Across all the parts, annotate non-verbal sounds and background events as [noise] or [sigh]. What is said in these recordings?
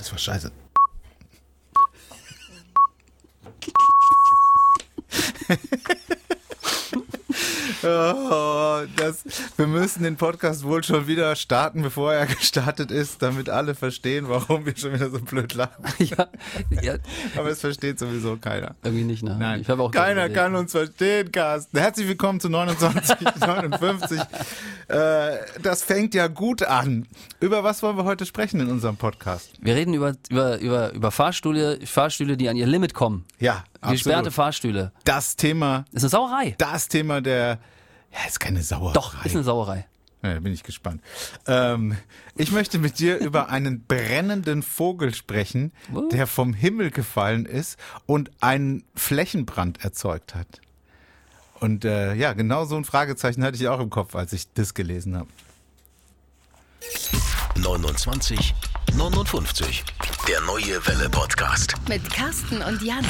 das war scheiße. [laughs] Oh, das, wir müssen den Podcast wohl schon wieder starten, bevor er [laughs] gestartet ist, damit alle verstehen, warum wir schon wieder so blöd lachen. [laughs] Ja, ja. Aber es versteht sowieso keiner. Irgendwie nicht, ne? Nein. Ich auch keiner kann uns verstehen, Carsten. Herzlich willkommen zu 2959. [laughs] äh, das fängt ja gut an. Über was wollen wir heute sprechen in unserem Podcast? Wir reden über, über, über, über Fahrstühle, Fahrstühle, die an ihr Limit kommen. Ja, Gesperrte Fahrstühle. Das Thema. Das ist eine Sauerei. Das Thema der. Ja, ist keine Sauerei. Doch, ist eine Sauerei. Ja, bin ich gespannt. Ähm, ich möchte mit dir [laughs] über einen brennenden Vogel sprechen, der vom Himmel gefallen ist und einen Flächenbrand erzeugt hat. Und äh, ja, genau so ein Fragezeichen hatte ich auch im Kopf, als ich das gelesen habe. 29 59. Der neue Welle Podcast. Mit Carsten und Jan.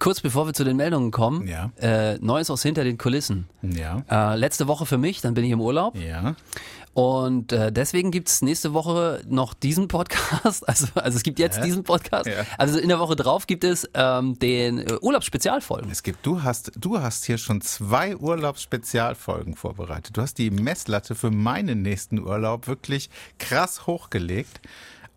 Kurz bevor wir zu den Meldungen kommen, ja. äh, Neues aus hinter den Kulissen. Ja. Äh, letzte Woche für mich, dann bin ich im Urlaub. Ja. Und äh, deswegen gibt's nächste Woche noch diesen Podcast. [laughs] Also, also es gibt jetzt ja. diesen Podcast. Ja. Also in der Woche drauf gibt es ähm, den äh, Urlaubsspezialfolgen. Es gibt, du hast, du hast hier schon zwei Urlaubsspezialfolgen vorbereitet. Du hast die Messlatte für meinen nächsten Urlaub wirklich krass hochgelegt.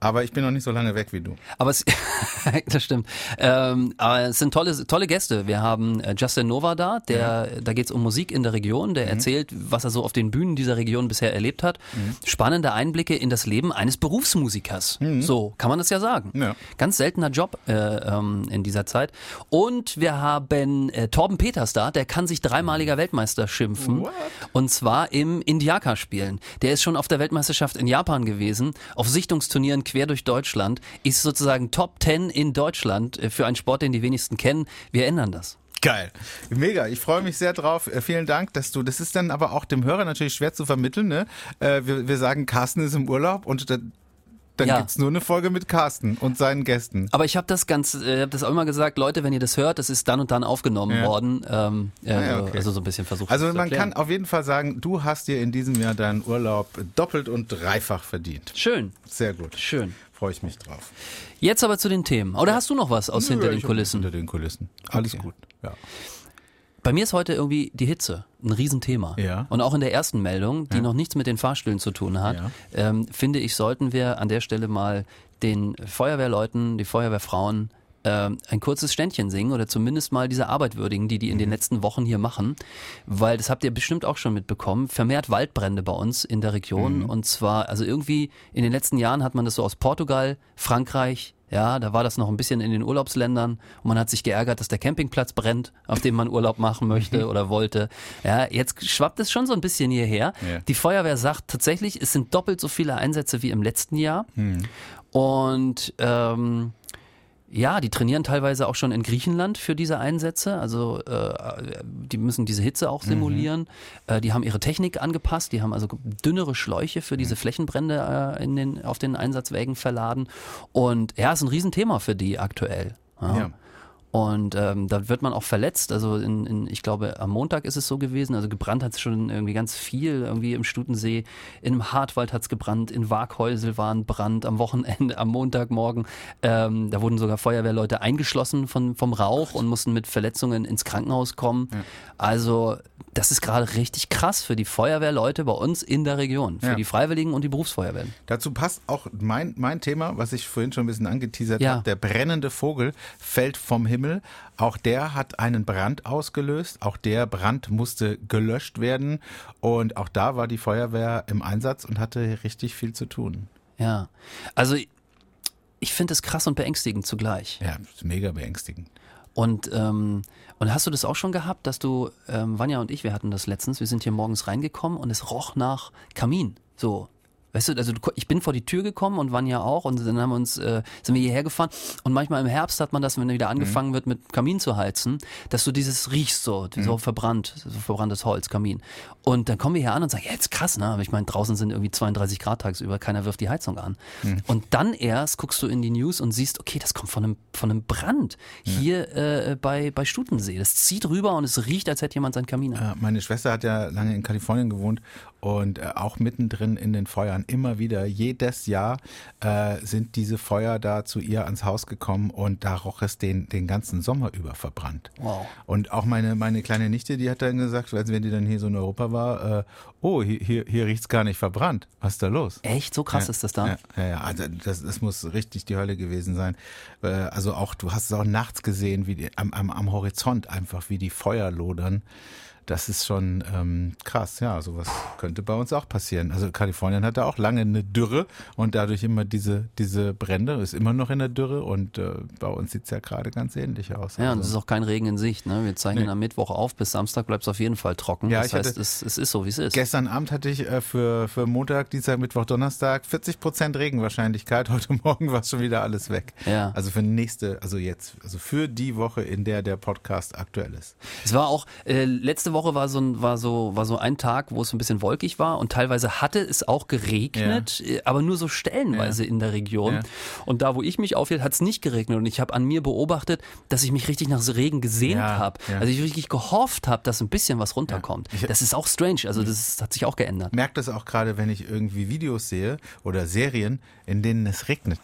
Aber ich bin noch nicht so lange weg wie du. Aber es, [laughs] das stimmt. Ähm, aber es sind tolle, tolle Gäste. Wir haben äh, Justin Nova da, der, ja. da geht es um Musik in der Region, der mhm. erzählt, was er so auf den Bühnen dieser Region bisher erlebt hat. Mhm. Spannende Einblicke in das Leben eines Berufsmusikers. Mhm. So kann man das ja sagen. Ja. Ganz seltener Job äh, ähm, in dieser Zeit. Und wir haben äh, Torben Peters da, der kann sich dreimaliger Weltmeister schimpfen. What? Und zwar im Indiaka spielen. Der ist schon auf der Weltmeisterschaft in Japan gewesen, auf Sichtungsturnieren quer durch Deutschland, ist sozusagen Top 10 in Deutschland äh, für einen Sport, den die wenigsten kennen. Wir ändern das. Geil. Mega. Ich freue mich sehr drauf. Äh, vielen Dank, dass du, das ist dann aber auch dem Hörer natürlich schwer zu vermitteln, ne? Äh, wir, wir sagen, Carsten ist im Urlaub und dann ja. gibt's nur eine Folge mit Carsten und seinen Gästen. Aber ich habe das ganz, äh, habe das auch immer gesagt, Leute, wenn ihr das hört, das ist dann und dann aufgenommen ja. worden. Ähm, äh, ah, ja, okay. Also so ein bisschen versucht. Also man kann auf jeden Fall sagen, du hast dir in diesem Jahr deinen Urlaub doppelt und dreifach verdient. Schön. Sehr gut. Schön. Freue ich mich drauf. Jetzt aber zu den Themen. Oder hast du noch was aus Nö, hinter den Kulissen? Hinter den Kulissen. Alles okay. gut. Ja. Bei mir ist heute irgendwie die Hitze ein Riesenthema. Ja. Und auch in der ersten Meldung, die ja. noch nichts mit den Fahrstühlen zu tun hat, ja. ähm, finde ich, sollten wir an der Stelle mal den Feuerwehrleuten, die Feuerwehrfrauen äh, ein kurzes Ständchen singen oder zumindest mal diese Arbeit würdigen, die die in den mhm. letzten Wochen hier machen, weil das habt ihr bestimmt auch schon mitbekommen, vermehrt Waldbrände bei uns in der Region mhm. und zwar, also irgendwie in den letzten Jahren hat man das so aus Portugal, Frankreich, ja, da war das noch ein bisschen in den Urlaubsländern und man hat sich geärgert, dass der Campingplatz brennt, auf dem man Urlaub machen möchte [laughs] oder wollte. Ja, jetzt schwappt es schon so ein bisschen hierher. Ja. Die Feuerwehr sagt tatsächlich, es sind doppelt so viele Einsätze wie im letzten Jahr. Mhm. Und ähm, ja, die trainieren teilweise auch schon in Griechenland für diese Einsätze. Also äh, die müssen diese Hitze auch simulieren. Mhm. Äh, die haben ihre Technik angepasst. Die haben also dünnere Schläuche für diese mhm. Flächenbrände äh, in den, auf den Einsatzwägen verladen. Und ja, ist ein Riesenthema für die aktuell. Ja. ja. Und ähm, da wird man auch verletzt. Also in, in, ich glaube, am Montag ist es so gewesen. Also gebrannt hat es schon irgendwie ganz viel. Irgendwie im Stutensee, im Hartwald hat es gebrannt, in Waghäusel war ein Brand am Wochenende, [laughs] am Montagmorgen. Ähm, da wurden sogar Feuerwehrleute eingeschlossen von, vom Rauch und mussten mit Verletzungen ins Krankenhaus kommen. Ja. Also das ist gerade richtig krass für die Feuerwehrleute bei uns in der Region, für ja. die Freiwilligen und die Berufsfeuerwehren. Dazu passt auch mein, mein Thema, was ich vorhin schon ein bisschen angeteasert ja. habe. Der brennende Vogel fällt vom Himmel. Auch der hat einen Brand ausgelöst. Auch der Brand musste gelöscht werden. Und auch da war die Feuerwehr im Einsatz und hatte richtig viel zu tun. Ja, also ich finde es krass und beängstigend zugleich. Ja, mega beängstigend. Und, ähm, und hast du das auch schon gehabt, dass du, ähm, Vanja und ich, wir hatten das letztens, wir sind hier morgens reingekommen und es roch nach Kamin. So, Weißt du, also ich bin vor die Tür gekommen und waren ja auch und dann haben wir uns, äh, sind wir hierher gefahren und manchmal im Herbst hat man das, wenn wieder angefangen mhm. wird mit Kamin zu heizen, dass du dieses riechst so, mhm. so verbrannt, so verbranntes Holz, Kamin. Und dann kommen wir hier an und sagen, ja, jetzt krass, ne? Aber ich meine, draußen sind irgendwie 32 Grad tagsüber, keiner wirft die Heizung an. Mhm. Und dann erst guckst du in die News und siehst, okay, das kommt von einem, von einem Brand hier äh, bei, bei Stutensee. Das zieht rüber und es riecht, als hätte jemand seinen Kamin an. Ja, meine Schwester hat ja lange in Kalifornien gewohnt und äh, auch mittendrin in den Feuern immer wieder, jedes Jahr äh, sind diese Feuer da zu ihr ans Haus gekommen und da roch es den, den ganzen Sommer über verbrannt. Wow. Und auch meine, meine kleine Nichte, die hat dann gesagt, als wenn die dann hier so in Europa war, äh, oh, hier, hier, hier riecht's gar nicht verbrannt. Was ist da los? Echt? So krass ja, ist das da? Ja, ja, ja. also das, das muss richtig die Hölle gewesen sein. Äh, also auch, du hast es auch nachts gesehen, wie die, am, am, am Horizont einfach, wie die Feuer lodern. Das ist schon ähm, krass, ja. Sowas könnte bei uns auch passieren. Also Kalifornien hatte auch lange eine Dürre und dadurch immer diese, diese Brände, ist immer noch in der Dürre und äh, bei uns sieht's ja gerade ganz ähnlich aus. Ja, also. und es ist auch kein Regen in Sicht. Ne? Wir zeichnen nee. am Mittwoch auf, bis Samstag bleibt es auf jeden Fall trocken. Ja, das heißt, es, es ist so, wie es ist. Gestern Abend hatte ich äh, für, für Montag, Dienstag, Mittwoch, Donnerstag 40 Prozent Regenwahrscheinlichkeit. [laughs] Heute Morgen war schon wieder alles weg. Ja. Also für nächste, also jetzt, also für die Woche, in der der Podcast aktuell ist. Es war auch, äh, letzte Woche war so ein, war so, war so ein Tag, wo es ein bisschen wolkig war und teilweise hatte es auch geregnet, Ja. äh, aber nur so stellenweise in der Region. Ja. Und da, wo ich mich aufhielt, hat es nicht geregnet und ich habe an mir beobachtet, dass ich mich richtig nach Regen gesehnt Ja, habe. ja. Also ich richtig gehofft habe, dass ein bisschen was runterkommt. Das ist auch strange, also das hat sich auch geändert. merke das auch gerade, wenn ich irgendwie Videos sehe oder Serien, in denen es regnet.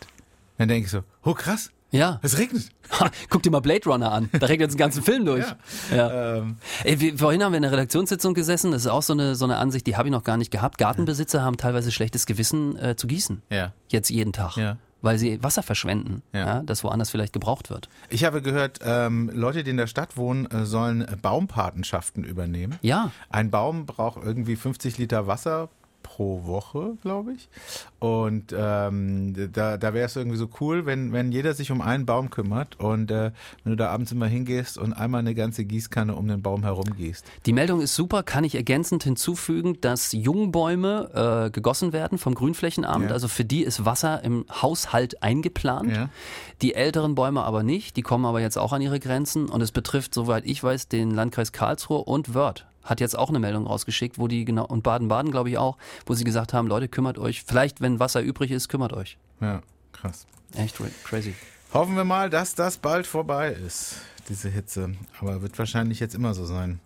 Dann denke ich so, oh krass, Ja. es regnet. Ha, Guck dir mal Blade Runner an. Da regnet jetzt den ganzen Film durch. Ja. Ähm, Ey, wir, vorhin haben wir in der Redaktionssitzung gesessen. Das ist auch so eine, so eine Ansicht, die habe ich noch gar nicht gehabt. Gartenbesitzer haben teilweise schlechtes Gewissen äh, zu gießen. ja. Jetzt jeden Tag. Ja. Weil sie Wasser verschwenden, Ja. ja. das woanders vielleicht gebraucht wird. Ich habe gehört, ähm, Leute, die in der Stadt wohnen, äh, sollen Baumpatenschaften übernehmen. Ja. Ein Baum braucht irgendwie 50 Liter Wasser pro Woche, glaube ich. Und ähm, da, da wäre es irgendwie so cool, wenn, wenn jeder sich um einen Baum kümmert und äh, wenn du da abends immer hingehst und einmal eine ganze Gießkanne um den Baum herum gießt. Die Meldung ist super, kann ich ergänzend hinzufügen, dass Jungbäume äh, gegossen werden vom Grünflächenamt. Ja. Also für die ist Wasser im Haushalt eingeplant. Ja. Die älteren Bäume aber nicht. Die kommen aber jetzt auch an ihre Grenzen. Und es betrifft, soweit ich weiß, den Landkreis Karlsruhe und Wörth. Hat jetzt auch eine Meldung rausgeschickt, wo die genau, und Baden-Baden glaube ich auch, wo sie gesagt haben, Leute, kümmert euch, vielleicht wenn Wasser übrig ist, kümmert euch. Ja, krass. Echt ra- crazy. Hoffen wir mal, dass das bald vorbei ist, diese Hitze. Aber wird wahrscheinlich jetzt immer so sein.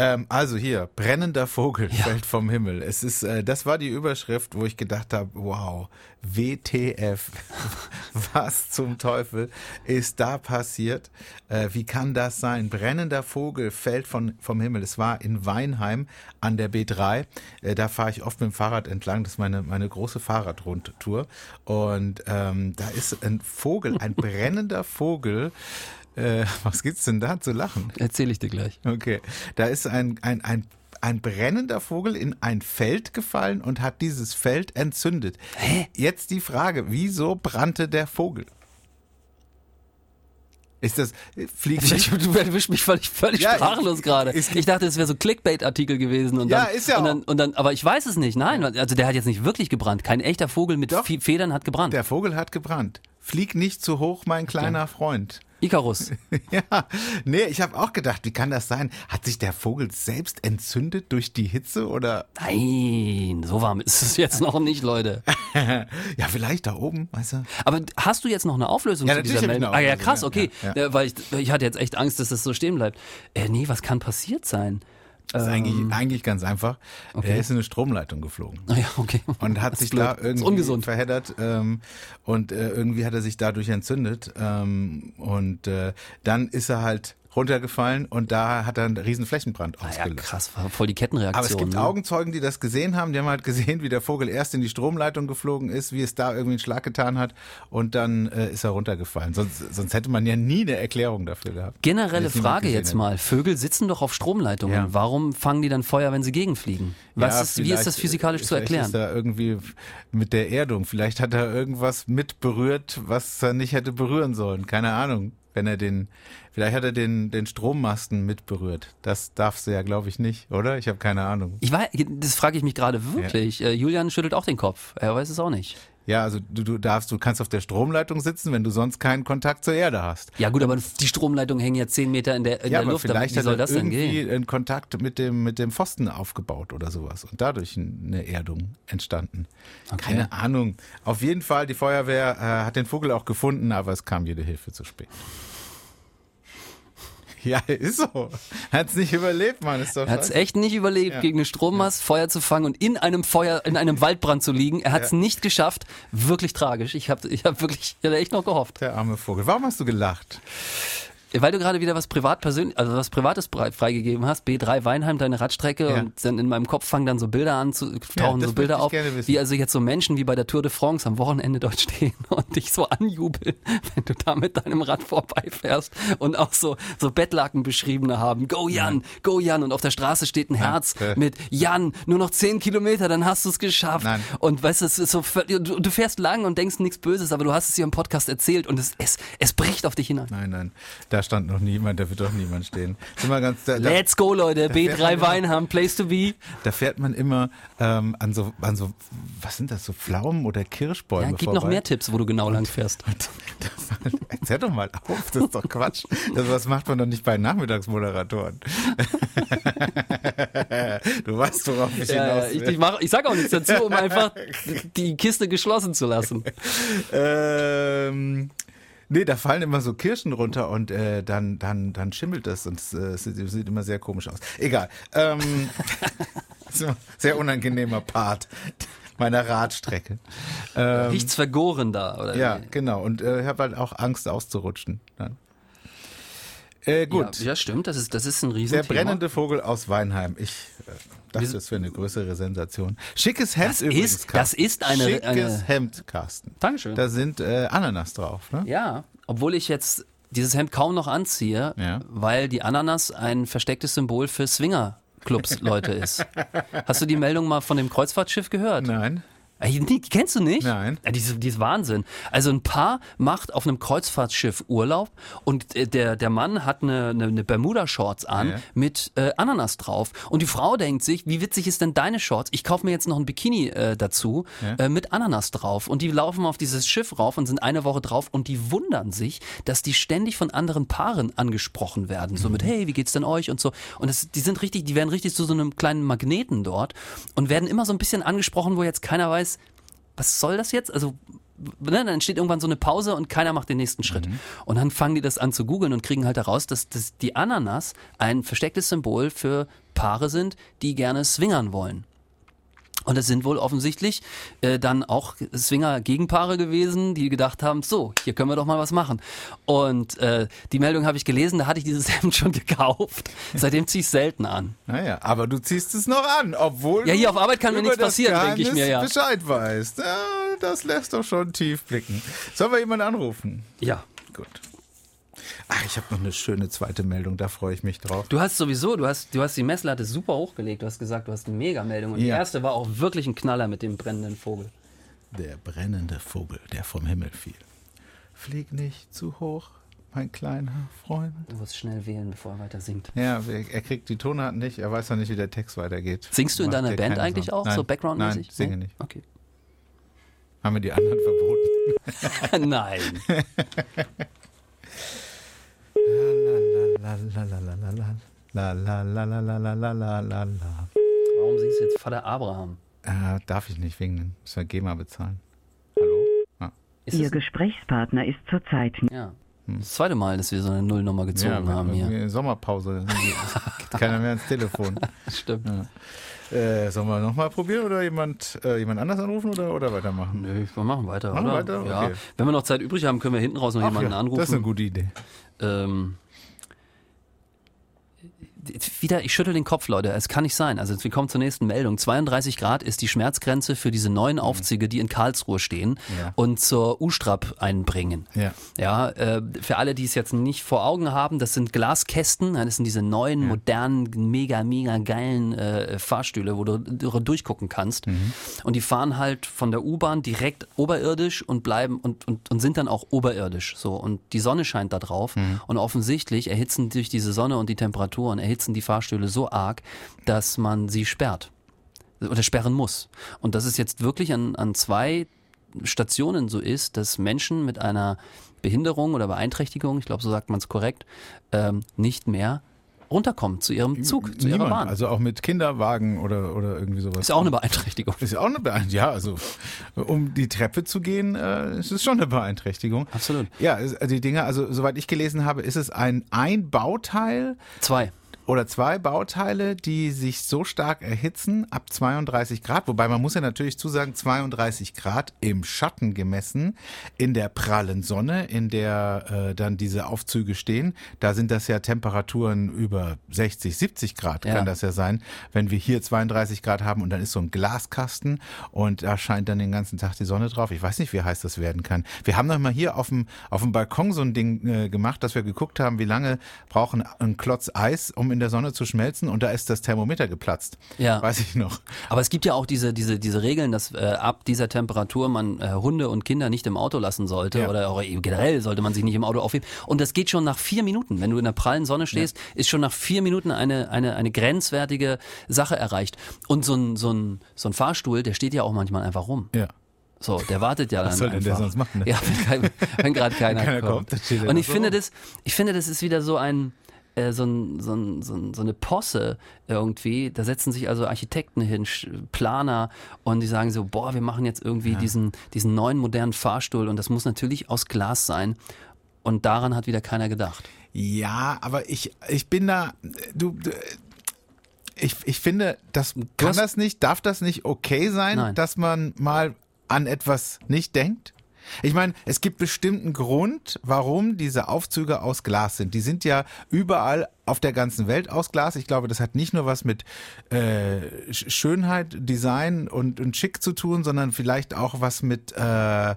Ähm, also hier, brennender Vogel fällt vom Himmel. Es ist, äh, das war die Überschrift, wo ich gedacht habe, wow, WTF, [laughs] was zum Teufel ist da passiert? Äh, wie kann das sein? Brennender Vogel fällt von, vom Himmel. Es war in Weinheim an der B3. Äh, da fahre ich oft mit dem Fahrrad entlang. Das ist meine, meine große Fahrradrundtour. Und ähm, da ist ein Vogel, ein [laughs] brennender Vogel. Äh, [laughs] was gibt's denn da zu lachen? Erzähle ich dir gleich. Okay, da ist ein, ein, ein, ein brennender Vogel in ein Feld gefallen und hat dieses Feld entzündet. Hä? Jetzt die Frage, wieso brannte der Vogel? Ist das, fliegt Ich, du erwischst mich völlig, völlig Ja, sprachlos gerade. Ich dachte, es wäre so Clickbait-Artikel gewesen. Und Ja, dann, ist ja und dann, und dann, aber ich weiß es nicht. Nein, also der hat jetzt nicht wirklich gebrannt. Kein echter Vogel mit Doch. Fe- Federn hat gebrannt. Der Vogel hat gebrannt. Flieg nicht zu hoch, mein kleiner Freund. Icarus. [laughs] Ja, nee, ich habe auch gedacht, wie kann das sein? Hat sich der Vogel selbst entzündet durch die Hitze oder? Nein, so warm ist es jetzt noch nicht, Leute. [laughs] ja, vielleicht da oben, weißt du? Aber hast du jetzt noch eine Auflösung Ja, zu dieser Meldung? Ah ja, krass, okay. ja, ja. Äh, Weil ich, ich hatte jetzt echt Angst, dass das so stehen bleibt. Äh, nee, was kann passiert sein? Das ist eigentlich, eigentlich ganz einfach. Ähm. okay. Er ist in eine Stromleitung geflogen. Ah ja, okay. und hat Das sich da irgendwie ungesund. verheddert ähm, und äh, irgendwie hat er sich dadurch entzündet ähm, und äh, dann ist er halt runtergefallen und da hat er einen riesen Flächenbrand Ah ja, ausgelöst. krass, war voll die Kettenreaktion. Aber es gibt ne? Augenzeugen, die das gesehen haben. Die haben halt gesehen, wie der Vogel erst in die Stromleitung geflogen ist, wie es da irgendwie einen Schlag getan hat und dann äh, ist er runtergefallen. Sonst, sonst hätte man ja nie eine Erklärung dafür gehabt. Generelle Frage jetzt mal. Vögel sitzen doch auf Stromleitungen. Ja. Warum fangen die dann Feuer, wenn sie gegenfliegen? Was Ja, ist, wie ist das physikalisch zu vielleicht erklären? Ist da irgendwie mit der Erdung. Vielleicht hat er irgendwas mit berührt, was er nicht hätte berühren sollen. Keine Ahnung. Wenn er den, vielleicht hat er den, den Strommasten mit berührt. Das darfst du ja, glaube ich, nicht, oder? Ich habe keine Ahnung. Ich weiß, das frage ich mich gerade wirklich. Äh, Julian schüttelt auch den Kopf. Er weiß es auch nicht. Ja, also du, du darfst, du kannst auf der Stromleitung sitzen, wenn du sonst keinen Kontakt zur Erde hast. Ja gut, aber die Stromleitungen hängen ja zehn Meter in der, in ja, der aber Luft. vielleicht wie hat soll das denn irgendwie gehen? einen Kontakt mit dem, mit dem Pfosten aufgebaut oder sowas und dadurch eine Erdung entstanden. Okay. Keine Ahnung. Auf jeden Fall, die Feuerwehr äh, hat den Vogel auch gefunden, aber es kam jede Hilfe zu spät. [laughs] Ja, ist so. Hat's nicht überlebt, Mann. Ist doch er hat's echt nicht überlebt, ja. gegen einen Strommast Feuer zu fangen und in einem Feuer, in einem Waldbrand zu liegen. Er hat's ja. nicht geschafft. Wirklich tragisch. Ich habe ich hab wirklich, ich hatte echt noch gehofft. Der arme Vogel. Warum hast du gelacht? Weil du gerade wieder was privat persönlich, also was Privates freigegeben hast, B3 Weinheim, deine Radstrecke ja. und dann in meinem Kopf fangen dann so Bilder an zu tauchen ja, so Bilder auf, wie also jetzt so Menschen wie bei der Tour de France am Wochenende dort [laughs] stehen und dich so anjubeln, wenn du da mit deinem Rad vorbeifährst und auch so so Bettlaken beschriebene haben, Go Jan, Nein. Go Jan und auf der Straße steht ein Herz Nein. mit Jan, nur noch zehn Kilometer, dann hast du es geschafft Nein. und weißt du, es ist so, du, du fährst lang und denkst nichts Böses, aber du hast es hier im Podcast erzählt und es es, es bricht auf dich hinein. Nein, nein, da da stand noch niemand, da wird doch niemand stehen. Ganz, da, Let's go, Leute. B3 Weinham, Place to be. Da fährt man immer ähm, an, so, an so, was sind das, so Pflaumen oder Kirschbäume ja, Gib vorbei. noch mehr Tipps, wo du genau lang fährst. erzähl doch mal auf, das ist doch Quatsch. Das, was macht man doch nicht bei Nachmittagsmoderatoren. [laughs] du weißt, worauf ich ja, hinaus will. Ich, ich, mach, ich sag auch nichts dazu, um einfach die Kiste geschlossen zu lassen. [laughs] ähm, Nee, da fallen immer so Kirschen runter und äh, dann, dann, dann schimmelt das und es äh, sieht, sieht, immer sehr komisch aus. Egal. Ähm, [laughs] sehr unangenehmer Part meiner Radstrecke. Ähm, Nichts vergoren da, oder? Ja, wie? genau. Und äh, ich habe halt auch Angst auszurutschen. Dann. Äh, gut. Ja, ja, stimmt. Das ist, das ist ein Riesenthema. Der brennende Vogel aus Weinheim. Ich äh, das ist für eine größere Sensation. Schickes Hemd das übrigens. Ist, das ist eine. Schickes eine, Hemd, Carsten. Dankeschön. Da sind äh, Ananas drauf, ne? Ja, obwohl ich jetzt dieses Hemd kaum noch anziehe, ja. weil die Ananas ein verstecktes Symbol für Swinger-Clubs Leute ist. [laughs] Hast du die Meldung mal von dem Kreuzfahrtschiff gehört? Nein. Die kennst du nicht? Nein. Ja, die, ist, die ist Wahnsinn. Also ein Paar macht auf einem Kreuzfahrtschiff Urlaub und äh, der, der Mann hat eine, eine, eine Bermuda-Shorts an ja. mit äh, Ananas drauf. Und die Frau denkt sich, wie witzig ist denn deine Shorts? Ich kaufe mir jetzt noch ein Bikini äh, dazu ja. äh, mit Ananas drauf. Und die laufen auf dieses Schiff rauf und sind eine Woche drauf und die wundern sich, dass die ständig von anderen Paaren angesprochen werden. So mit, mhm. hey, wie geht's denn euch und so. Und das, die sind richtig, die werden richtig zu so einem kleinen Magneten dort und werden immer so ein bisschen angesprochen, wo jetzt keiner weiß, was soll das jetzt? Also ne, dann entsteht irgendwann so eine Pause und keiner macht den nächsten Schritt. Mhm. Und dann fangen die das an zu googeln und kriegen halt heraus, dass, dass die Ananas ein verstecktes Symbol für Paare sind, die gerne swingern wollen. Und es sind wohl offensichtlich äh, dann auch Swinger-Gegenpaare gewesen, die gedacht haben, so, hier können wir doch mal was machen. Und äh, die Meldung habe ich gelesen, da hatte ich dieses [laughs] Hemd schon gekauft. Seitdem ziehe ich es selten an. Naja, aber du ziehst es noch an, obwohl Ja, hier auf Arbeit kann mir nichts passieren, denke ich mir, ja. Bescheid weißt. Ja, das lässt doch schon tief blicken. Sollen wir jemanden anrufen? Ja. Gut. Ach, ich habe noch eine schöne zweite Meldung, da freue ich mich drauf. Du hast sowieso, du hast, du hast die Messlatte super hochgelegt. Du hast gesagt, du hast eine Mega-Meldung. Und ja. die erste war auch wirklich ein Knaller mit dem brennenden Vogel. Der brennende Vogel, der vom Himmel fiel. Flieg nicht zu hoch, mein kleiner Freund. Du musst schnell wählen, bevor er weiter singt. Ja, er kriegt die Tonart nicht, er weiß noch nicht, wie der Text weitergeht. Singst du in deiner Band eigentlich Song. auch, nein, so Background-mäßig? Nein, singe nicht. Okay. Haben wir die anderen verboten? [laughs] nein. [laughs] Warum singst du jetzt Vater Abraham? Äh, darf ich nicht, wegen müssen wir GEMA bezahlen. Hallo? Ah. Ihr Gesprächspartner ist zurzeit. Ja. Das zweite Mal, dass wir so eine Nullnummer gezogen ja, haben hier. Sommerpause. [laughs] keiner mehr ins Telefon. Stimmt. Ja. Äh, sollen wir nochmal probieren oder jemand, äh, jemand anders anrufen oder, oder weitermachen? Nö, wir machen weiter. Machen oder? weiter? Ja. Okay. Wenn wir noch Zeit übrig haben, können wir hinten raus noch Ach jemanden ja, anrufen. Das ist eine gute Idee. Ähm, it's, wieder, ich schüttel den Kopf, Leute. Es kann nicht sein. Also wir kommen zur nächsten Meldung. 32 Grad ist die Schmerzgrenze für diese neuen. Aufzüge, die in Karlsruhe stehen ja. und zur U-Strap einbringen. Ja. Ja, äh, für alle, die es jetzt nicht vor Augen haben, das sind Glaskästen. Das sind diese neuen, ja. modernen, mega, mega geilen äh, Fahrstühle, wo du durchgucken kannst. Mhm. Und die fahren halt von der U-Bahn direkt oberirdisch und bleiben und, und, und sind dann auch oberirdisch. So. Und die Sonne scheint da drauf. Mhm. Und offensichtlich erhitzen durch diese Sonne und die Temperaturen, erhitzen die Fahrstühle so arg, dass man sie sperrt oder sperren muss. Und dass es jetzt wirklich an, an zwei Stationen so ist, dass Menschen mit einer Behinderung oder Beeinträchtigung, ich glaube, so sagt man es korrekt, ähm, nicht mehr runterkommen zu ihrem Zug, zu Niemand, ihrer Bahn. Also auch mit Kinderwagen oder, oder irgendwie sowas. ist auch eine Beeinträchtigung. Ist auch eine Beeinträchtigung. Ja, also um die Treppe zu gehen, äh, ist es schon eine Beeinträchtigung. Absolut. Ja, die Dinge, also soweit ich gelesen habe, ist es ein, ein Bauteil Zwei. Oder zwei Bauteile, die sich so stark erhitzen ab 32 Grad. Wobei man muss ja natürlich zusagen, 32 Grad im Schatten gemessen, in der prallen Sonne, in der äh, dann diese Aufzüge stehen. Da sind das ja Temperaturen über 60, 70 Grad Ja. kann das ja sein, wenn wir hier 32 Grad haben und dann ist so ein Glaskasten und da scheint dann den ganzen Tag die Sonne drauf. Ich weiß nicht, wie heiß das werden kann. Wir haben noch mal hier auf dem, auf dem Balkon so ein Ding äh, gemacht, dass wir geguckt haben, wie lange brauchen ein Klotz Eis, um in der Sonne zu schmelzen und da ist das Thermometer geplatzt. Ja. Weiß ich noch. Aber es gibt ja auch diese, diese, diese Regeln, dass äh, ab dieser Temperatur man äh, Hunde und Kinder nicht im Auto lassen sollte Ja. oder auch generell sollte man sich nicht im Auto aufheben. Und das geht schon nach vier Minuten. Wenn du in der prallen Sonne stehst, ist schon nach vier Minuten eine, eine, eine grenzwertige Sache erreicht. Und so ein, so, ein, so ein Fahrstuhl, der steht ja auch manchmal einfach rum. Ja. So, der wartet ja dann Was soll denn der sonst machen, ne? Ja, wenn, wenn gerade [laughs] keiner, keiner kommt. kommt, Und ich so finde das, ich finde, das ist wieder so ein, äh, so, ein, so, ein, so, ein, so eine Posse irgendwie. Da setzen sich also Architekten hin, Planer und die sagen so, boah, wir machen jetzt irgendwie diesen, diesen neuen modernen Fahrstuhl und das muss natürlich aus Glas sein. Und daran hat wieder keiner gedacht. Ja, aber ich, ich bin da, du, du ich, ich finde, das kann das nicht, darf das nicht okay sein, Nein. dass man mal an etwas nicht denkt? Ich meine, es gibt bestimmten Grund, warum diese Aufzüge aus Glas sind. Die sind ja überall auf der ganzen Welt aus Glas. Ich glaube, das hat nicht nur was mit äh, Sch- Schönheit, Design und, und Schick zu tun, sondern vielleicht auch was mit äh,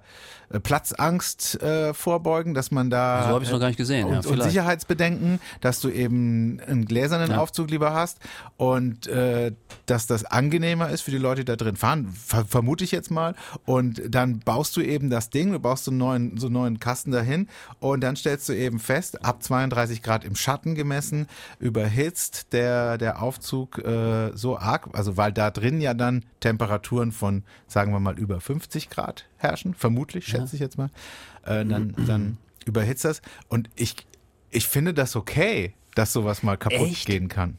Platzangst äh, vorbeugen, dass man da So habe ich noch gar nicht gesehen. und, ja, und. Sicherheitsbedenken, dass du eben einen gläsernen Ja. Aufzug lieber hast und äh, dass das angenehmer ist für die Leute, die da drin fahren, ver vermute ich jetzt mal. Und dann baust du eben das Ding, du baust so einen neuen, so einen neuen Kasten dahin und dann stellst du eben fest, ab 32 Grad im Schatten gemessen, überhitzt der, der Aufzug äh, so arg, also weil da drin ja dann Temperaturen von, sagen wir mal, über 50 Grad herrschen, vermutlich, schätze ich jetzt mal, äh, dann, dann überhitzt das. Und ich, ich finde das okay, dass sowas mal kaputt Echt? gehen kann.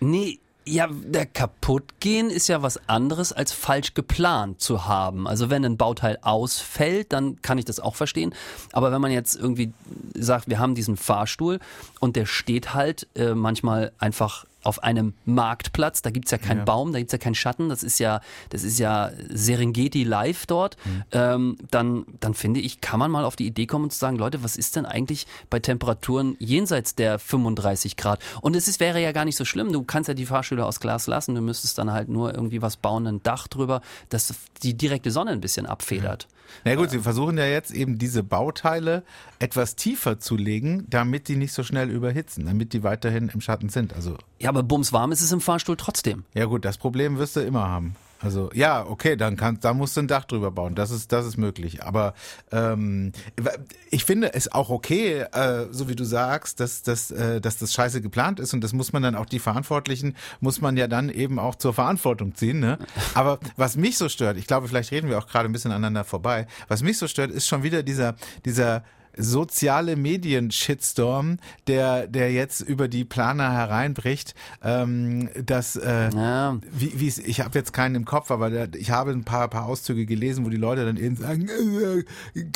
Nee, ja, der kaputtgehen ist ja was anderes als falsch geplant zu haben. Also wenn ein Bauteil ausfällt, dann kann ich das auch verstehen. Aber wenn man jetzt irgendwie sagt, wir haben diesen Fahrstuhl und der steht halt äh, manchmal einfach auf einem Marktplatz, da gibt's ja keinen Ja. Baum, da gibt's ja keinen Schatten, das ist ja, das ist ja Serengeti live dort, ähm, dann, dann finde ich, kann man mal auf die Idee kommen und zu sagen, Leute, was ist denn eigentlich bei Temperaturen jenseits der 35 Grad? Und es ist, wäre ja gar nicht so schlimm, du kannst ja die Fahrstühle aus Glas lassen, du müsstest dann halt nur irgendwie was bauen, ein Dach drüber, das die direkte Sonne ein bisschen abfedert. Na gut, sie versuchen ja jetzt eben diese Bauteile etwas tiefer zu legen, damit die nicht so schnell überhitzen, damit die weiterhin im Schatten sind. Also, Ja, aber bumswarm ist es im Fahrstuhl trotzdem. ja gut, das Problem wirst du immer haben. Also ja, okay, dann kannst, da musst du ein Dach drüber bauen. Das ist, das ist möglich. Aber ähm, ich finde es auch okay, äh, so wie du sagst, dass, dass, äh, dass das scheiße geplant ist und das muss man dann auch die Verantwortlichen muss man ja dann eben auch zur Verantwortung ziehen. Ne? Aber was mich so stört, ich glaube, vielleicht reden wir auch gerade ein bisschen aneinander vorbei. Was mich so stört, ist schon wieder dieser dieser soziale Medien-Shitstorm, der, der jetzt über die Planer hereinbricht, ähm, dass äh, Ja. wie, ich habe jetzt keinen im Kopf, aber da, ich habe ein paar, paar Auszüge gelesen, wo die Leute dann eben sagen, äh, äh,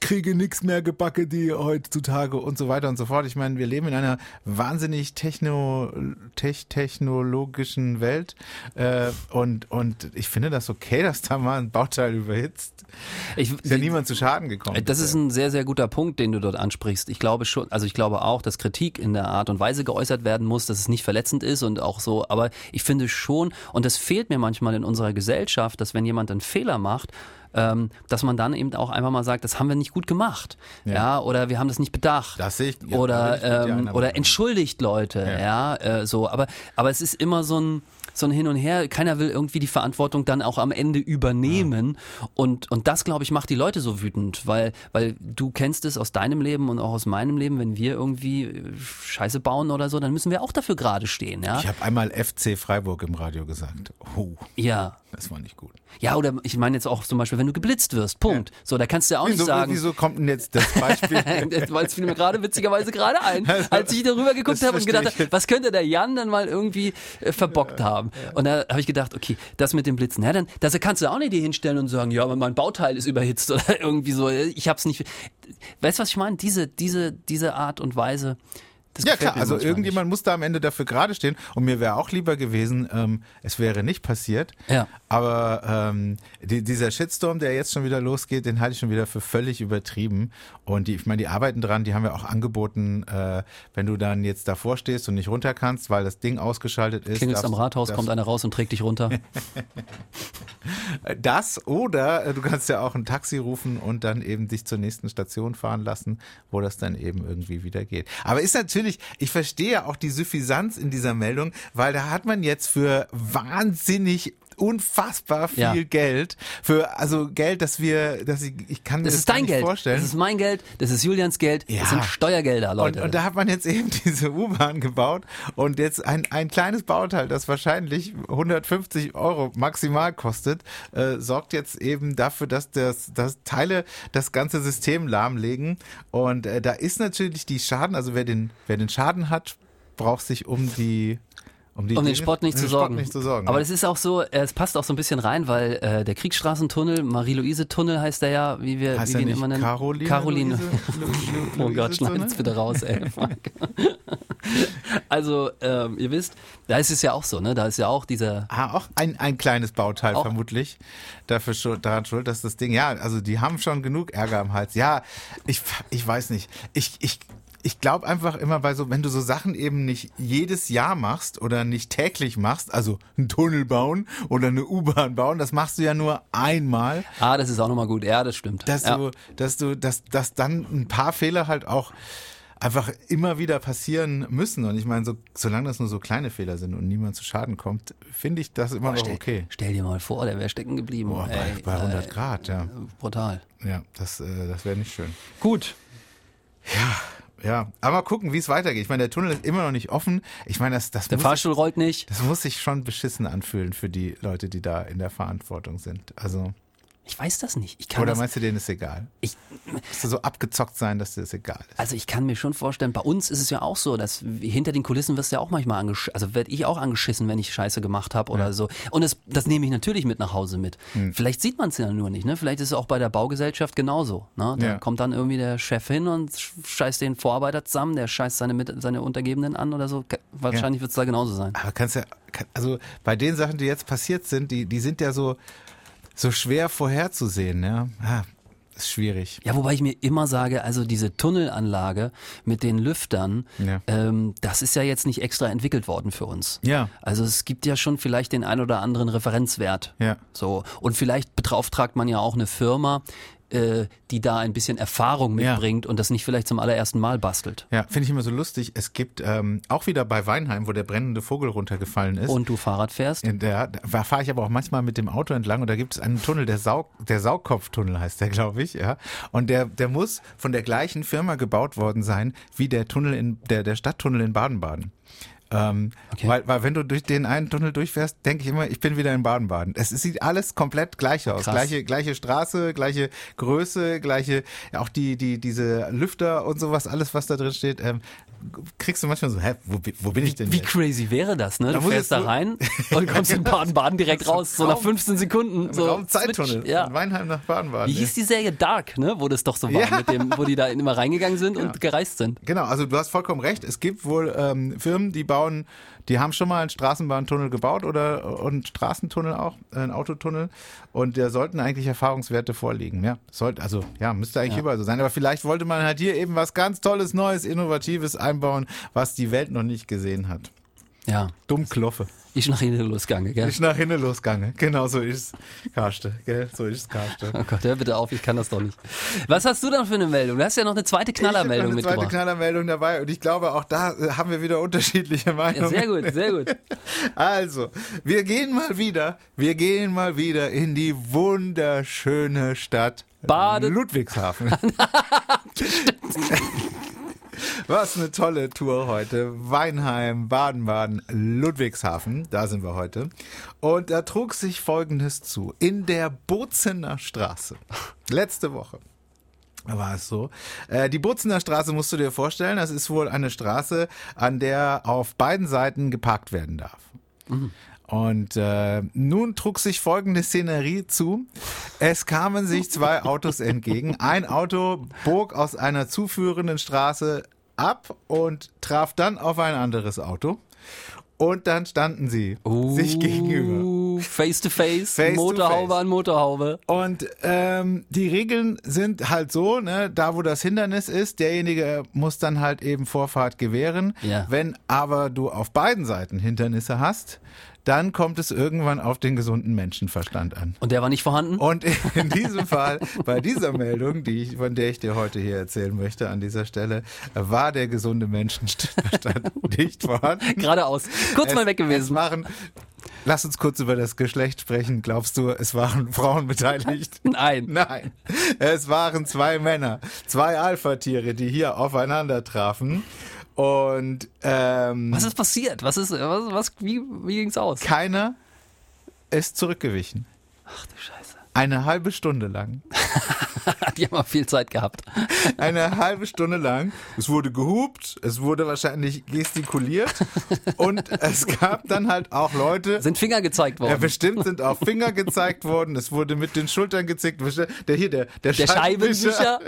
kriege nichts mehr gebacke, die heutzutage und so weiter und so fort. Ich meine, wir leben in einer wahnsinnig techno, tech, technologischen Welt äh, und, und ich finde das okay, dass da mal ein Bauteil überhitzt. Ich, Ist ja niemand zu Schaden gekommen. Das ist ein sehr, sehr guter Punkt, den du dort ansprichst. Ich glaube schon, also ich glaube auch, dass Kritik in der Art und Weise geäußert werden muss, dass es nicht verletzend ist und auch so, aber ich finde schon, und das fehlt mir manchmal in unserer Gesellschaft, dass wenn jemand einen Fehler macht, ähm, dass man dann eben auch einfach mal sagt, das haben wir nicht gut gemacht, ja, oder wir haben das nicht bedacht, Das sehe ich- ja, oder ähm, oder entschuldigt Leute, ja, Ja. äh, so, aber aber es ist immer so ein so ein Hin und Her. Keiner will irgendwie die Verantwortung dann auch am Ende übernehmen. Ja. Und, und das, glaube ich, macht die Leute so wütend, weil, weil du kennst es aus deinem Leben und auch aus meinem Leben, wenn wir irgendwie äh, Scheiße bauen oder so, dann müssen wir auch dafür gerade stehen. Ja? Ich habe einmal FC Freiburg im Radio gesagt. Oh, ja. Das war nicht gut. Ja, oder ich meine jetzt auch zum Beispiel, wenn du geblitzt wirst, Punkt. Ja. So, da kannst du ja auch wieso, nicht sagen. Wieso kommt denn jetzt das Beispiel? [laughs] Weil es fiel mir gerade witzigerweise gerade ein, [laughs] als ich darüber geguckt habe und gedacht habe, was könnte der Jan dann mal irgendwie äh, verbockt ja, haben? Ja. Und da habe ich gedacht, okay, das mit dem Blitzen, ja, dann das kannst du auch nicht dir hinstellen und sagen, ja, aber mein Bauteil ist überhitzt [laughs] oder irgendwie so. Ich habe es nicht. Weißt du, was ich meine? Diese, diese, diese Art und Weise. Das ja klar, also irgendjemand nicht. muss da am Ende dafür gerade stehen und mir wäre auch lieber gewesen, ähm, es wäre nicht passiert. Ja. Aber ähm, die, dieser Shitstorm, der jetzt schon wieder losgeht, den halte ich schon wieder für völlig übertrieben. Und die, ich meine, die arbeiten dran, die haben ja auch angeboten, äh, wenn du dann jetzt davor stehst und nicht runter kannst, weil das Ding ausgeschaltet ist. Klingelst am Rathaus, kommt einer raus und trägt dich runter. [laughs] das oder äh, du kannst ja auch ein Taxi rufen und dann eben dich zur nächsten Station fahren lassen, wo das dann eben irgendwie wieder geht. Aber ist natürlich natürlich, ich verstehe auch die Suffisanz in dieser Meldung, weil da hat man jetzt für wahnsinnig unfassbar viel ja. Geld für also Geld, dass wir, dass ich, ich kann mir das, das ist dein nicht Geld. vorstellen. Das ist mein Geld, das ist Julians Geld, ja. das sind Steuergelder, Leute. Und, und, da hat man jetzt eben [laughs] diese U-Bahn gebaut und jetzt ein, ein kleines Bauteil, das wahrscheinlich 150 Euro maximal kostet, äh, sorgt jetzt eben dafür, dass das, dass Teile das ganze System lahmlegen. Und äh, da ist natürlich die Schaden, also wer den, wer den Schaden hat, braucht sich um die um, um den Sport nicht, zu, sorgen. nicht zu sorgen. Aber ja. das ist auch so, es passt auch so ein bisschen rein, weil äh, der Kriegsstraßentunnel, Marie-Louise-Tunnel heißt der ja, wie wir, heißt wie wir ihn immer nennen. Caroline? Caroline. [laughs] oh Gott, schneid's bitte raus, ey. [laughs] [laughs] also, ähm, ihr wisst, da ist es ja auch so, ne? Da ist ja auch dieser. Ah, auch ein, ein kleines Bauteil auch. vermutlich dafür schuld, daran schuld, dass das Ding, ja, also die haben schon genug Ärger am Hals. Ja, ich, ich weiß nicht. Ich, ich ich glaube einfach immer bei so, wenn du so Sachen eben nicht jedes Jahr machst oder nicht täglich machst, also einen Tunnel bauen oder eine U-Bahn bauen, das machst du ja nur einmal. Ah, das ist auch nochmal gut. Ja, das stimmt. Dass ja. du, dass du, dass, dass dann ein paar Fehler halt auch einfach immer wieder passieren müssen. Und ich meine, so, solange das nur so kleine Fehler sind und niemand zu Schaden kommt, finde ich das immer Boah, noch stell, okay. Stell dir mal vor, der wäre stecken geblieben. Boah, bei, bei 100 Grad, ja. Brutal. Ja, das, äh, das wäre nicht schön. Gut. Ja, ja, aber mal gucken, wie es weitergeht. Ich meine, der Tunnel ist immer noch nicht offen. Ich meine, das, das der Fahrstuhl sich, rollt nicht. Das muss sich schon beschissen anfühlen für die Leute, die da in der Verantwortung sind. Also ich weiß das nicht. Ich Oder das, meinst du, denen ist egal? Ich, Musst du so abgezockt sein, dass dir das egal ist? Also ich kann mir schon vorstellen, bei uns ist es ja auch so, dass hinter den Kulissen wirst du ja auch manchmal angeschissen, also werde ich auch angeschissen, wenn ich Scheiße gemacht habe oder ja. so. Und das, das nehme ich natürlich mit nach Hause mit. Hm. Vielleicht sieht man es ja nur nicht, ne? Vielleicht ist es auch bei der Baugesellschaft genauso. Ne? Da ja. kommt dann irgendwie der Chef hin und scheißt den Vorarbeiter zusammen, der scheißt seine, mit, seine Untergebenen an oder so. Wahrscheinlich ja. wird es da genauso sein. Aber kannst ja, also bei den Sachen, die jetzt passiert sind, die, die sind ja so so schwer vorherzusehen, ja. Ah, ist schwierig. Ja, wobei ich mir immer sage, also diese Tunnelanlage mit den Lüftern, ja. ähm, das ist ja jetzt nicht extra entwickelt worden für uns. Ja. Also es gibt ja schon vielleicht den ein oder anderen Referenzwert. Ja. So. Und vielleicht beauftragt man ja auch eine Firma, äh, die da ein bisschen Erfahrung mitbringt ja. und das nicht vielleicht zum allerersten Mal bastelt. Ja, finde ich immer so lustig. Es gibt ähm, auch wieder bei Weinheim, wo der brennende Vogel runtergefallen ist. Und du Fahrrad fährst? Da, da fahre ich aber auch manchmal mit dem Auto entlang und da gibt es einen Tunnel, der, Saug, der Saugkopftunnel heißt der, glaube ich. Ja. Und der, der muss von der gleichen Firma gebaut worden sein wie der Tunnel in der, der Stadttunnel in Baden-Baden. Ähm, okay. weil, weil wenn du durch den einen Tunnel durchfährst, denke ich immer, ich bin wieder in Baden-Baden. Es sieht alles komplett gleich aus. Krass. Gleiche, gleiche Straße, gleiche Größe, gleiche, auch die, die, diese Lüfter und sowas, alles, was da drin steht. Ähm, kriegst du manchmal so, hä, wo, wo bin ich denn Wie jetzt? crazy wäre das, ne? Du da fährst da rein [laughs] und kommst in Baden-Baden direkt raus, so nach 15 Sekunden. So Raumzeittunnel. Ja. Von Weinheim nach Baden-Baden. Wie hieß die Serie Dark, ne? Wo das doch so war, ja. mit dem, wo die da immer reingegangen sind ja. und gereist sind. Genau, also du hast vollkommen recht. Es gibt wohl ähm, Firmen, die bauen, die haben schon mal einen Straßenbahntunnel gebaut oder und einen Straßentunnel auch, äh, einen Autotunnel. Und da sollten eigentlich Erfahrungswerte vorliegen. Ja, sollte, also ja, müsste eigentlich ja. überall so sein. Aber vielleicht wollte man halt hier eben was ganz Tolles, Neues, Innovatives einbauen, was die Welt noch nicht gesehen hat. Ja. Dumm Ich nach hinten losgange, gell? Ich nach hinten losgange. Genau so ist es, Karste, gell? So ist es, Karste. Oh Gott, hör bitte auf, ich kann das doch nicht. Was hast du dann für eine Meldung? Du hast ja noch eine zweite Knallermeldung ich mitgebracht. eine zweite Knallermeldung dabei und ich glaube, auch da haben wir wieder unterschiedliche Meinungen. Ja, sehr gut, sehr gut. [laughs] Also, wir gehen mal wieder, wir gehen mal wieder in die wunderschöne Stadt Baden. Ludwigshafen. [laughs] [laughs] Was eine tolle Tour heute. Weinheim, Baden-Baden, Ludwigshafen. Da sind wir heute. Und da trug sich Folgendes zu. In der Bozener Straße. Letzte Woche war es so. Äh, die Butzener Straße musst du dir vorstellen, das ist wohl eine Straße, an der auf beiden Seiten geparkt werden darf. Mhm. Und äh, nun trug sich folgende Szenerie zu. Es kamen sich zwei Autos entgegen. Ein Auto bog aus einer zuführenden Straße ab und traf dann auf ein anderes Auto. Und dann standen sie uh, sich gegenüber. Face to face, face Motorhaube to face. an Motorhaube. Und ähm, die Regeln sind halt so, ne, da wo das Hindernis ist, derjenige muss dann halt eben Vorfahrt gewähren. Ja. Wenn aber du auf beiden Seiten Hindernisse hast, dann kommt es irgendwann auf den gesunden Menschenverstand an. Und der war nicht vorhanden? Und in diesem Fall, bei dieser Meldung, die ich, von der ich dir heute hier erzählen möchte, an dieser Stelle, war der gesunde Menschenverstand [laughs] nicht vorhanden. Geradeaus. Kurz es, mal weg gewesen. Machen, Lass uns kurz über das Geschlecht sprechen. Glaubst du, es waren [laughs] Frauen beteiligt? [laughs] Nein. Nein. Es waren zwei Männer, zwei Alpha-Tiere, die hier aufeinander trafen. Und ähm, was ist passiert? Was ist was, was wie wie ging's aus? Keiner ist zurückgewichen. Ach du Scheiße. Eine halbe Stunde lang. [laughs] Die haben mal viel Zeit gehabt. Eine halbe Stunde lang. Es wurde gehupt, es wurde wahrscheinlich gestikuliert und es gab dann halt auch Leute. Sind Finger gezeigt worden. Ja, bestimmt sind auch Finger gezeigt worden. Es wurde mit den Schultern gezickt. Der hier, der, der, der Scheibenwischer.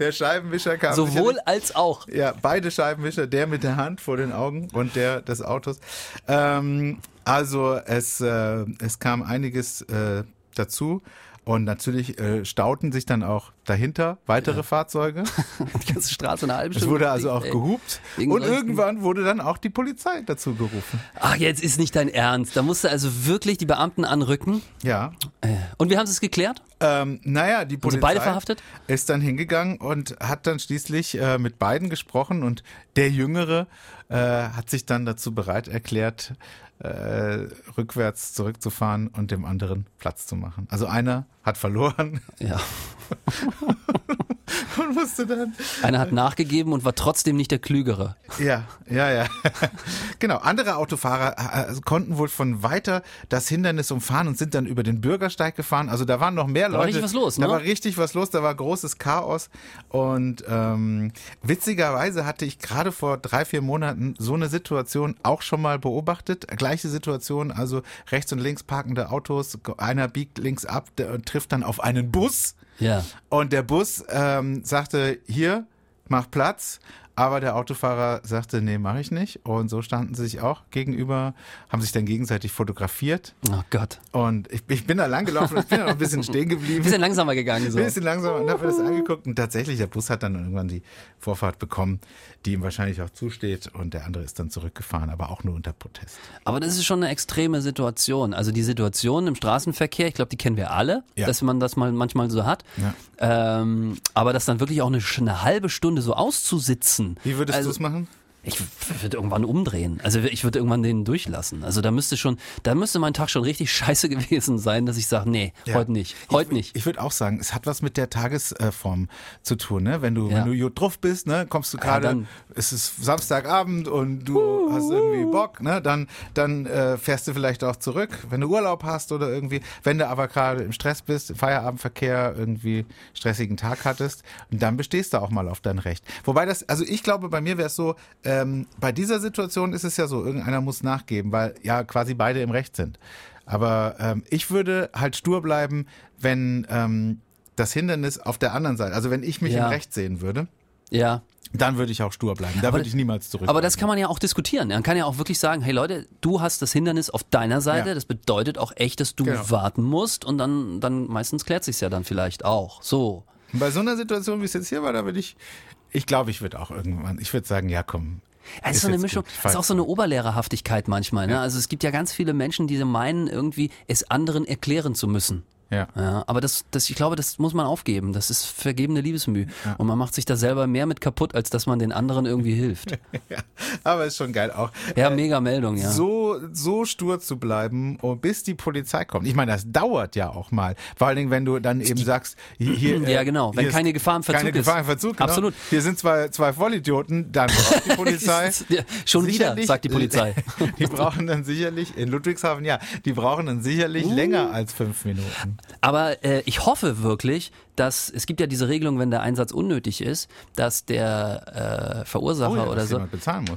der Scheibenwischer kam. Sowohl als auch. Ja, beide Scheibenwischer, der mit der Hand vor den Augen und der des Autos. Ähm, also es, äh, es kam einiges äh, dazu. Und natürlich äh, stauten sich dann auch dahinter weitere ja. Fahrzeuge. [laughs] die ganze Straße eine halbe Stunde. Es wurde also auch ey. gehupt. Und irgendwann wurde dann auch die Polizei dazu gerufen. Ach, jetzt ist nicht dein Ernst. Da musste also wirklich die Beamten anrücken. Ja. Äh, und wie haben sie es geklärt? Ähm, naja, die Polizei also beide verhaftet? ist dann hingegangen und hat dann schließlich äh, mit beiden gesprochen und der Jüngere äh, hat sich dann dazu bereit erklärt, äh, rückwärts zurückzufahren und dem anderen Platz zu machen. Also einer hat verloren. Ja. [laughs] [laughs] und musste dann. Einer hat nachgegeben und war trotzdem nicht der Klügere. Ja, ja, ja. [laughs] genau. Andere Autofahrer äh, äh, konnten wohl von weiter das Hindernis umfahren und sind dann über den Bürgersteig gefahren. Also da waren noch mehr da Leute. War richtig was los, ne? Da war richtig was los. Da war großes Chaos. Und ähm, witzigerweise hatte ich gerade vor drei, vier Monaten so eine Situation auch schon mal beobachtet. Gleiche Situation, also rechts und links parkende Autos. Einer biegt links ab und trifft dann auf einen Bus. Ja. Und der Bus ähm, sagte, hier, mach Platz. Aber der Autofahrer sagte, nee, mache ich nicht. Und so standen sie sich auch gegenüber, haben sich dann gegenseitig fotografiert. Oh Gott. Und ich, ich bin da lang gelaufen, ich bin da noch ein bisschen stehen geblieben. Ein [laughs] bisschen langsamer gegangen. So. Ein bisschen langsamer und habe mir das angeguckt. Und tatsächlich, der Bus hat dann irgendwann die Vorfahrt bekommen, die ihm wahrscheinlich auch zusteht. Und der andere ist dann zurückgefahren, aber auch nur unter Protest. Aber das ist schon eine extreme Situation. Also die Situation im Straßenverkehr, ich glaube, die kennen wir alle, ja. dass man das mal manchmal so hat. Ja. Ähm, aber das dann wirklich auch eine, eine halbe Stunde so auszusitzen, wie würdest also, du es machen? Ich würde irgendwann umdrehen. Also ich würde irgendwann den durchlassen. Also da müsste schon, da müsste mein Tag schon richtig [laughs] scheiße gewesen sein, dass ich sage, nee, ja. heute nicht. Heute nicht. Ich würde auch sagen, es hat was mit der Tagesform zu tun, ne? Wenn du, ja. wenn du gut drauf bist, ne, kommst du gerade, ja, es ist Samstagabend und du uh, hast irgendwie Bock, ne? Dann, dann äh, fährst du vielleicht auch zurück, wenn du Urlaub hast oder irgendwie. Wenn du aber gerade im Stress bist, im Feierabendverkehr irgendwie stressigen Tag hattest, und dann bestehst du auch mal auf dein Recht. Wobei das, also ich glaube, bei mir wäre es so, ähm, bei dieser Situation ist es ja so, irgendeiner muss nachgeben, weil ja quasi beide im Recht sind. Aber ähm, ich würde halt stur bleiben, wenn ähm, das Hindernis auf der anderen Seite, also wenn ich mich ja. im Recht sehen würde. Ja. Dann würde ich auch stur bleiben. Da aber, würde ich niemals zurück. Aber das kann man ja auch diskutieren. Man kann ja auch wirklich sagen, hey Leute, du hast das Hindernis auf deiner Seite. Ja. Das bedeutet auch echt, dass du genau. warten musst. Und dann, dann meistens klärt sich ja dann vielleicht auch. So. Und bei so einer Situation, wie es jetzt hier war, da würde ich, ich glaube, ich würde auch irgendwann, ich würde sagen, ja komm, Es ist, so eine Mischung, es ist auch so eine Oberlehrerhaftigkeit manchmal. Ne? Also es gibt ja ganz viele Menschen, die meinen, irgendwie es anderen erklären zu müssen. Ja. ja aber das, das, ich glaube, das muss man aufgeben. Das ist vergebene Liebesmüh. Ja. Und man macht sich da selber mehr mit kaputt, als dass man den anderen irgendwie hilft. [laughs] ja, aber ist schon geil auch. Ja, äh, mega Meldung, ja. So, so stur zu bleiben, bis die Polizei kommt. Ich meine, das dauert ja auch mal. Vor allen Dingen, wenn du dann eben sagst, hier. [clears throat] ja, genau. Wenn keine Gefahr im Verzug keine ist. Gefahr im Verzug, genau. Absolut. Hier sind zwei, zwei Vollidioten, dann braucht die [laughs] Polizei. schon wieder, sagt die Polizei. [laughs] die brauchen dann sicherlich, in Ludwigshafen, ja, die brauchen dann sicherlich uh. länger als fünf Minuten. Aber äh, ich hoffe wirklich, dass es gibt ja diese Regelung, wenn der Einsatz unnötig ist, dass der äh, Verursacher oh ja, oder so,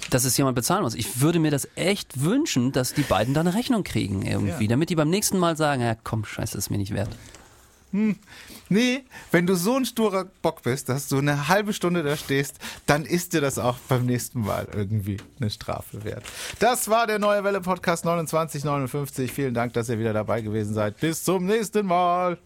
dass es jemand bezahlen muss. Ich würde mir das echt wünschen, dass die beiden da eine Rechnung kriegen irgendwie, ja. damit die beim nächsten Mal sagen, ja komm, scheiße, das ist mir nicht wert. Hm. Nee, wenn du so ein sturer Bock bist, dass du eine halbe Stunde da stehst, dann ist dir das auch beim nächsten Mal irgendwie eine Strafe wert. Das war der Neue Welle Podcast 2959. Vielen Dank, dass ihr wieder dabei gewesen seid. Bis zum nächsten Mal.